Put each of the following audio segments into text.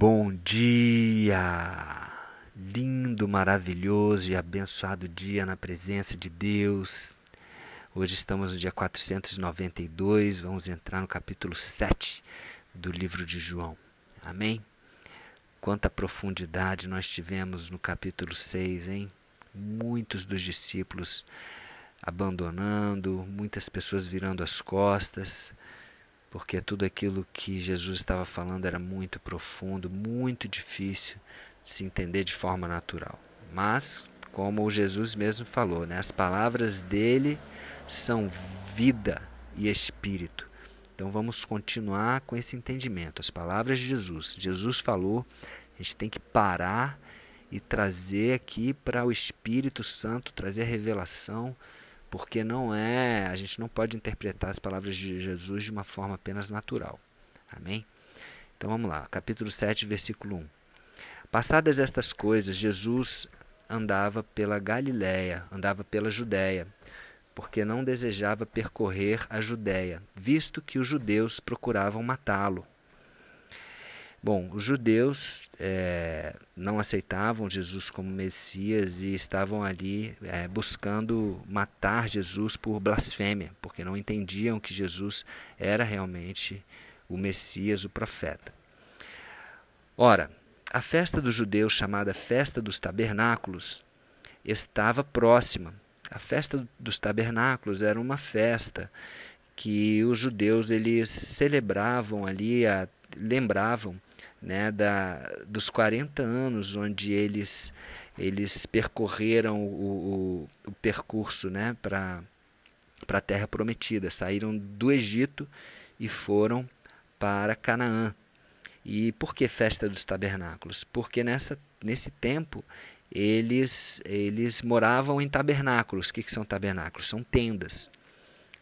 Bom dia! Lindo, maravilhoso e abençoado dia na presença de Deus. Hoje estamos no dia 492, vamos entrar no capítulo 7 do livro de João. Amém? Quanta profundidade nós tivemos no capítulo 6, hein? Muitos dos discípulos abandonando, muitas pessoas virando as costas, porque tudo aquilo que Jesus estava falando era muito profundo, muito difícil de se entender de forma natural. Mas, como Jesus mesmo falou, né, as palavras dele são vida e espírito. Então vamos continuar com esse entendimento. As palavras de Jesus. Jesus falou, a gente tem que parar e trazer aqui para o Espírito Santo, trazer a revelação porque não é, a gente não pode interpretar as palavras de Jesus de uma forma apenas natural. Amém? Então vamos lá, capítulo 7, versículo 1. Passadas estas coisas, Jesus andava pela Galiléia, andava pela Judéia, porque não desejava percorrer a Judéia, visto que os judeus procuravam matá-lo. Bom, os judeus é, não aceitavam Jesus como Messias e estavam ali é, buscando matar Jesus por blasfêmia, porque não entendiam que Jesus era realmente o Messias, o profeta. Ora, a festa dos judeus, chamada Festa dos Tabernáculos, estava próxima. A festa dos tabernáculos era uma festa que os judeus eles celebravam ali, a, lembravam né, da, dos 40 anos onde eles, eles percorreram o, o, o percurso né, para a Terra Prometida. Saíram do Egito e foram para Canaã. E por que festa dos tabernáculos? Porque nessa, nesse tempo eles, eles moravam em tabernáculos. O que, que são tabernáculos? São tendas.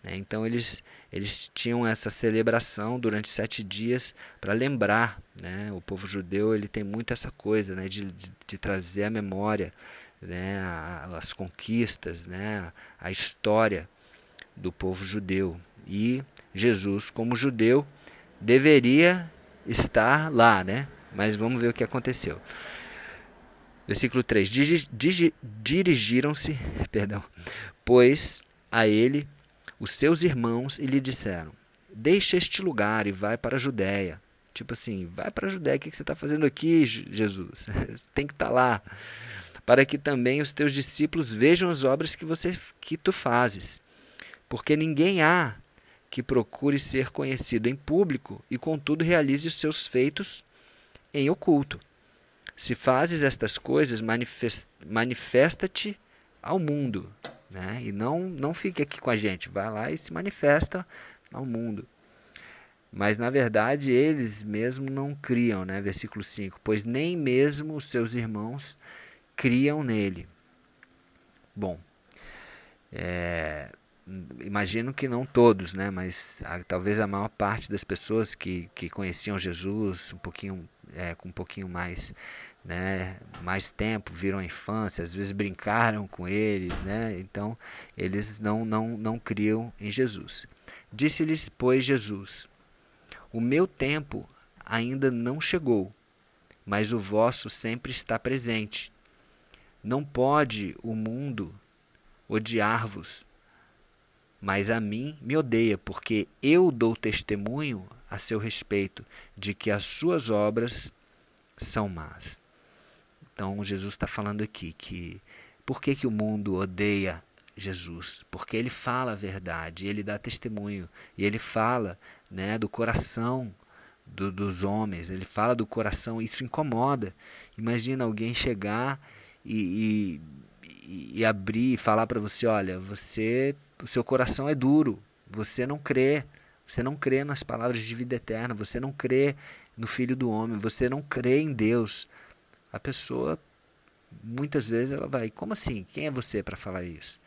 Né? Então eles, eles tinham essa celebração durante sete dias para lembrar. Né? O povo judeu ele tem muito essa coisa né? de, de, de trazer a memória, né? as conquistas, né? a história do povo judeu. E Jesus, como judeu, deveria estar lá, né? Mas vamos ver o que aconteceu. Versículo 3: Dirigiram-se, perdão, pois a ele os seus irmãos e lhe disseram: Deixa este lugar e vai para a Judéia. Tipo assim, vai para a Judéia, o que você está fazendo aqui, Jesus? Você tem que estar tá lá. Para que também os teus discípulos vejam as obras que, você, que tu fazes. Porque ninguém há que procure ser conhecido em público e, contudo, realize os seus feitos em oculto. Se fazes estas coisas, manifesta-te ao mundo. Né? E não, não fique aqui com a gente, vai lá e se manifesta ao mundo. Mas na verdade eles mesmo não criam, né? versículo 5: Pois nem mesmo os seus irmãos criam nele. Bom, é, imagino que não todos, né? mas a, talvez a maior parte das pessoas que, que conheciam Jesus um pouquinho, é, com um pouquinho mais né, mais tempo, viram a infância, às vezes brincaram com ele, né? Então, eles não não não criam em Jesus. Disse-lhes, pois, Jesus: O meu tempo ainda não chegou, mas o vosso sempre está presente. Não pode o mundo odiar-vos, mas a mim me odeia, porque eu dou testemunho a seu respeito de que as suas obras são más. Então Jesus está falando aqui que por que, que o mundo odeia Jesus? Porque ele fala a verdade, ele dá testemunho e ele fala né, do coração do, dos homens, ele fala do coração, isso incomoda. Imagina alguém chegar e, e, e abrir e falar para você: olha, você, o seu coração é duro, você não crê, você não crê nas palavras de vida eterna, você não crê no Filho do Homem, você não crê em Deus a pessoa muitas vezes ela vai, como assim? Quem é você para falar isso?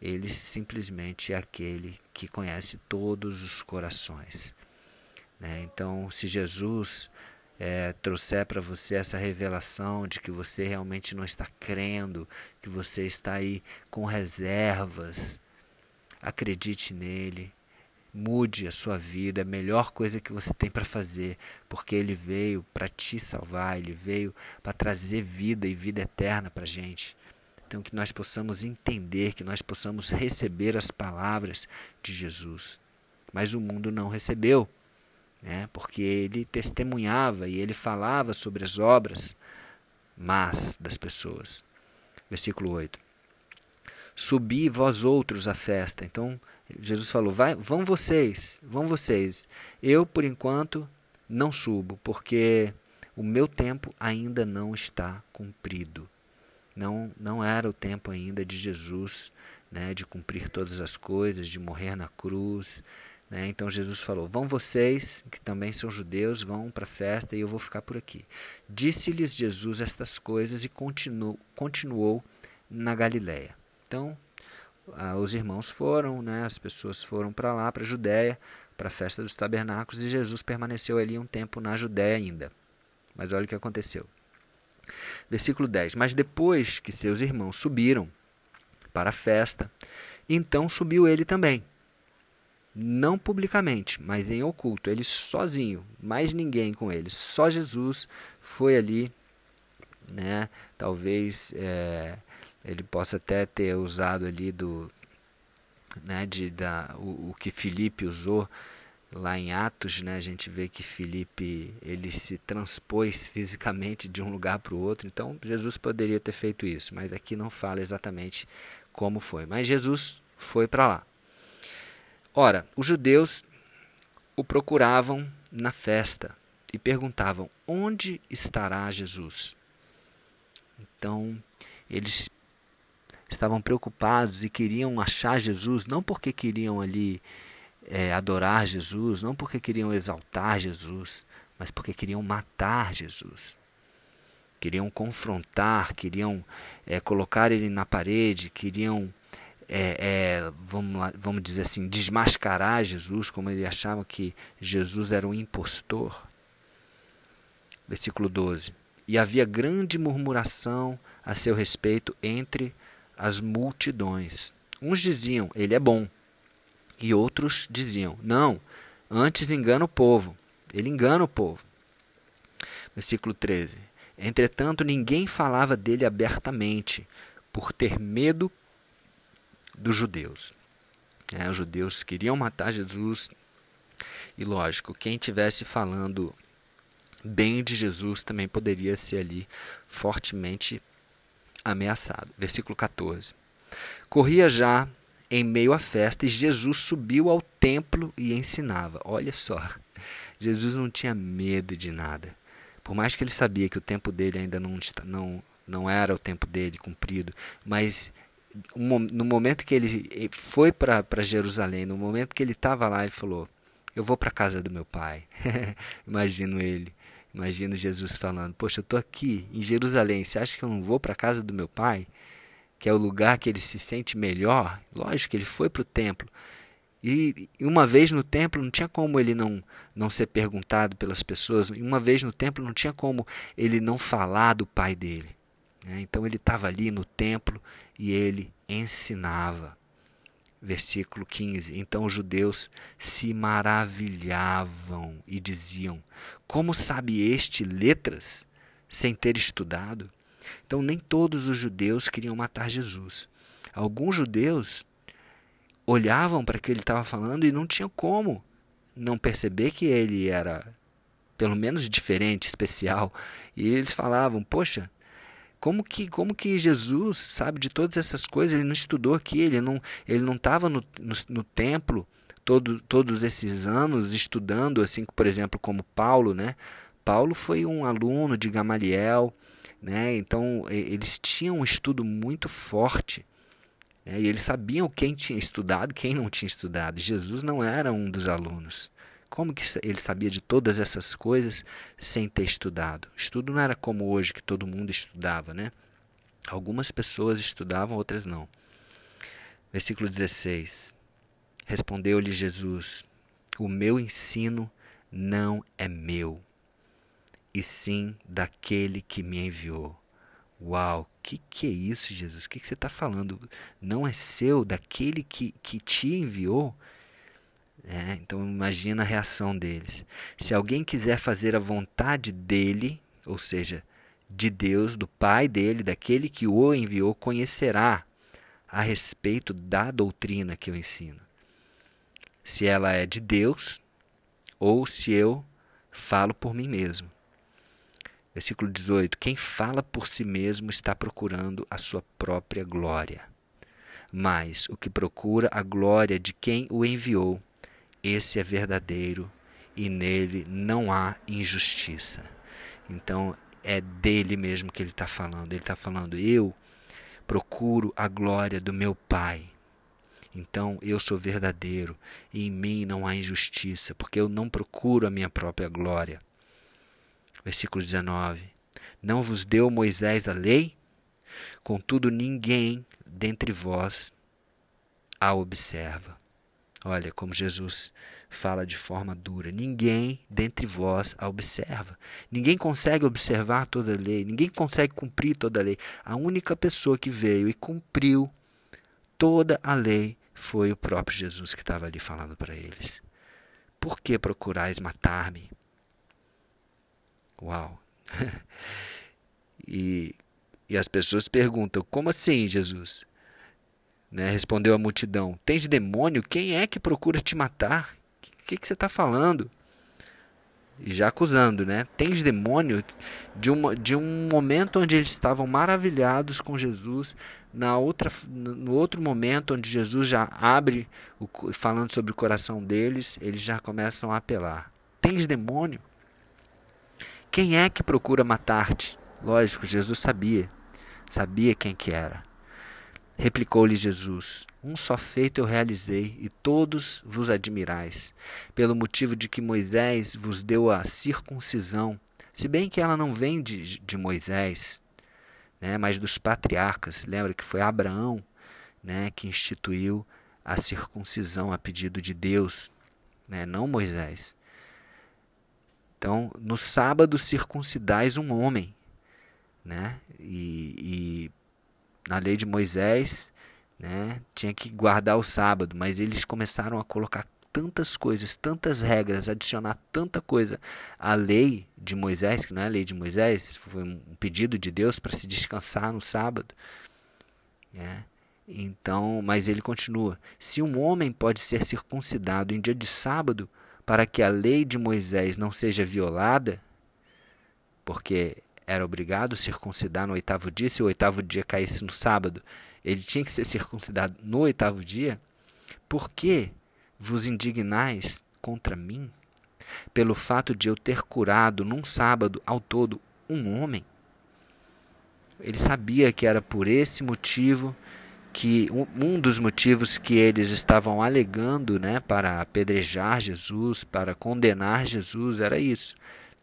Ele simplesmente é aquele que conhece todos os corações. Né? Então, se Jesus é, trouxer para você essa revelação de que você realmente não está crendo, que você está aí com reservas, acredite nele, Mude a sua vida, é a melhor coisa que você tem para fazer, porque Ele veio para te salvar, Ele veio para trazer vida e vida eterna para a gente. Então, que nós possamos entender, que nós possamos receber as palavras de Jesus. Mas o mundo não recebeu, né? porque ele testemunhava e ele falava sobre as obras más das pessoas. Versículo 8. Subi vós outros à festa. Então, Jesus falou: vai, vão vocês, vão vocês. Eu, por enquanto, não subo, porque o meu tempo ainda não está cumprido. Não, não era o tempo ainda de Jesus, né, de cumprir todas as coisas, de morrer na cruz. Né? Então Jesus falou: Vão vocês, que também são judeus, vão para a festa e eu vou ficar por aqui. Disse-lhes Jesus estas coisas e continuou, continuou na Galiléia. Então, ah, os irmãos foram, né, as pessoas foram para lá, para a Judéia, para a festa dos tabernáculos, e Jesus permaneceu ali um tempo na Judéia ainda. Mas olha o que aconteceu. Versículo 10: Mas depois que seus irmãos subiram para a festa, então subiu ele também. Não publicamente, mas em oculto, ele sozinho, mais ninguém com ele, só Jesus foi ali, né? Talvez é, ele possa até ter usado ali do né, de, da, o, o que Filipe usou lá em Atos, né, a gente vê que Filipe ele se transpôs fisicamente de um lugar para o outro. Então Jesus poderia ter feito isso, mas aqui não fala exatamente como foi. Mas Jesus foi para lá. Ora, os judeus o procuravam na festa e perguntavam: onde estará Jesus? Então eles estavam preocupados e queriam achar Jesus, não porque queriam ali é, adorar Jesus, não porque queriam exaltar Jesus, mas porque queriam matar Jesus. Queriam confrontar, queriam é, colocar ele na parede, queriam, é, é vamos, lá, vamos dizer assim, desmascarar Jesus, como ele achava que Jesus era um impostor. Versículo 12. E havia grande murmuração a seu respeito entre as multidões. Uns diziam, ele é bom. E outros diziam, não, antes engana o povo. Ele engana o povo. Versículo 13. Entretanto, ninguém falava dele abertamente, por ter medo dos judeus. É, os judeus queriam matar Jesus. E lógico, quem tivesse falando bem de Jesus também poderia ser ali fortemente ameaçado. Versículo 14. Corria já em meio à festa e Jesus subiu ao templo e ensinava. Olha só, Jesus não tinha medo de nada. Por mais que ele sabia que o tempo dele ainda não, não, não era o tempo dele cumprido, mas no momento que ele foi para Jerusalém, no momento que ele estava lá, ele falou: Eu vou para a casa do meu pai. Imagino ele. Imagino Jesus falando: Poxa, eu estou aqui em Jerusalém, você acha que eu não vou para a casa do meu pai? Que é o lugar que ele se sente melhor? Lógico que ele foi para o templo. E uma vez no templo não tinha como ele não, não ser perguntado pelas pessoas, e uma vez no templo não tinha como ele não falar do pai dele. Né? Então ele estava ali no templo e ele ensinava versículo 15. Então os judeus se maravilhavam e diziam: Como sabe este letras sem ter estudado? Então nem todos os judeus queriam matar Jesus. Alguns judeus olhavam para o que ele estava falando e não tinham como não perceber que ele era pelo menos diferente, especial. E eles falavam: "Poxa, como que, como que Jesus sabe de todas essas coisas? Ele não estudou aqui, ele não ele não estava no, no, no, templo todo, todos esses anos estudando, assim, por exemplo, como Paulo, né? Paulo foi um aluno de Gamaliel, né? Então eles tinham um estudo muito forte. Né? E eles sabiam quem tinha estudado, quem não tinha estudado. Jesus não era um dos alunos. Como que ele sabia de todas essas coisas sem ter estudado? Estudo não era como hoje, que todo mundo estudava, né? Algumas pessoas estudavam, outras não. Versículo 16. Respondeu-lhe Jesus: O meu ensino não é meu, e sim daquele que me enviou. Uau, que que é isso, Jesus? O que, que você está falando? Não é seu, daquele que, que te enviou? É, então imagina a reação deles. Se alguém quiser fazer a vontade dele, ou seja, de Deus, do Pai dele, daquele que o enviou, conhecerá a respeito da doutrina que eu ensino. Se ela é de Deus ou se eu falo por mim mesmo. Versículo 18: Quem fala por si mesmo está procurando a sua própria glória. Mas o que procura a glória de quem o enviou, esse é verdadeiro e nele não há injustiça. Então é dele mesmo que ele está falando. Ele está falando: eu procuro a glória do meu Pai. Então eu sou verdadeiro e em mim não há injustiça, porque eu não procuro a minha própria glória. Versículo 19: Não vos deu Moisés a lei? Contudo, ninguém dentre vós a observa. Olha como Jesus fala de forma dura. Ninguém dentre vós a observa. Ninguém consegue observar toda a lei, ninguém consegue cumprir toda a lei. A única pessoa que veio e cumpriu toda a lei foi o próprio Jesus que estava ali falando para eles. Por que procurais matar-me? Uau! e, e as pessoas perguntam: como assim, Jesus? Né? Respondeu a multidão: Tens demônio? Quem é que procura te matar? O que, que, você está falando? Já acusando, né? Tens demônio de, uma, de um momento onde eles estavam maravilhados com Jesus, na outra, no outro momento onde Jesus já abre, o, falando sobre o coração deles, eles já começam a apelar. Tens demônio? Quem é que procura matar-te? Lógico, Jesus sabia. Sabia quem que era. Replicou-lhe Jesus: Um só feito eu realizei, e todos vos admirais, pelo motivo de que Moisés vos deu a circuncisão, se bem que ela não vem de, de Moisés, né, mas dos patriarcas. Lembra que foi Abraão né, que instituiu a circuncisão a pedido de Deus, né, não Moisés. Então, no sábado circuncidais um homem, né? E, e, na lei de Moisés, né, tinha que guardar o sábado, mas eles começaram a colocar tantas coisas, tantas regras, adicionar tanta coisa à lei de Moisés, que não é a lei de Moisés, foi um pedido de Deus para se descansar no sábado. Né? Então, mas ele continua: se um homem pode ser circuncidado em dia de sábado, para que a lei de Moisés não seja violada, porque era obrigado circuncidar no oitavo dia, se o oitavo dia caísse no sábado, ele tinha que ser circuncidado no oitavo dia, por que vos indignais contra mim? Pelo fato de eu ter curado num sábado ao todo um homem? Ele sabia que era por esse motivo que um dos motivos que eles estavam alegando né, para apedrejar Jesus, para condenar Jesus, era isso,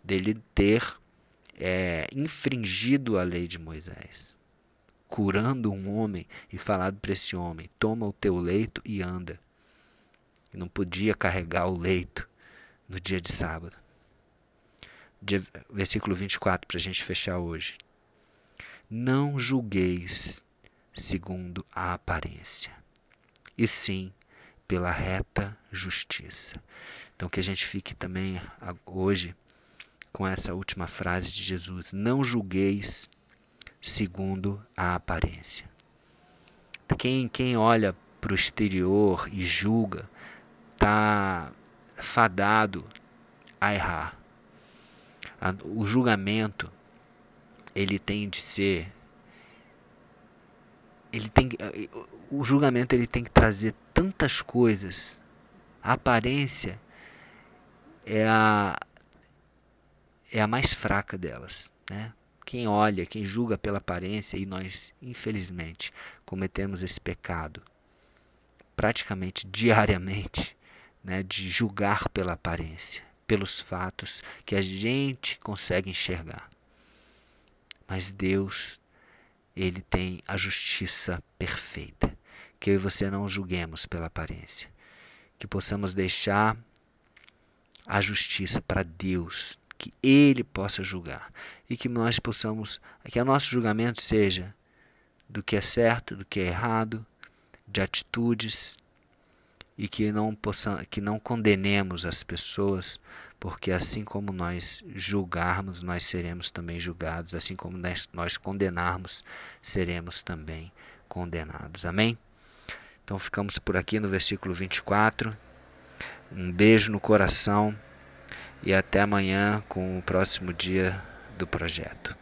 dele ter é, infringido a lei de Moisés, curando um homem e falado para esse homem: toma o teu leito e anda. E não podia carregar o leito no dia de sábado. Dia, versículo 24, para a gente fechar hoje. Não julgueis segundo a aparência, e sim pela reta justiça. Então que a gente fique também hoje com essa última frase de Jesus: Não julgueis segundo a aparência. Quem, quem olha para o exterior e julga está fadado a errar. O julgamento ele tem de ser ele tem o julgamento ele tem que trazer tantas coisas. A aparência é a é a mais fraca delas, né? Quem olha, quem julga pela aparência e nós, infelizmente, cometemos esse pecado praticamente diariamente, né, de julgar pela aparência, pelos fatos que a gente consegue enxergar. Mas Deus ele tem a justiça perfeita. Que eu e você não julguemos pela aparência. Que possamos deixar a justiça para Deus, que Ele possa julgar. E que nós possamos, que o nosso julgamento seja do que é certo, do que é errado, de atitudes, e que não possam, que não condenemos as pessoas, porque assim como nós julgarmos, nós seremos também julgados, assim como nós, nós condenarmos, seremos também condenados. Amém? Então ficamos por aqui no versículo 24. Um beijo no coração e até amanhã com o próximo dia do projeto.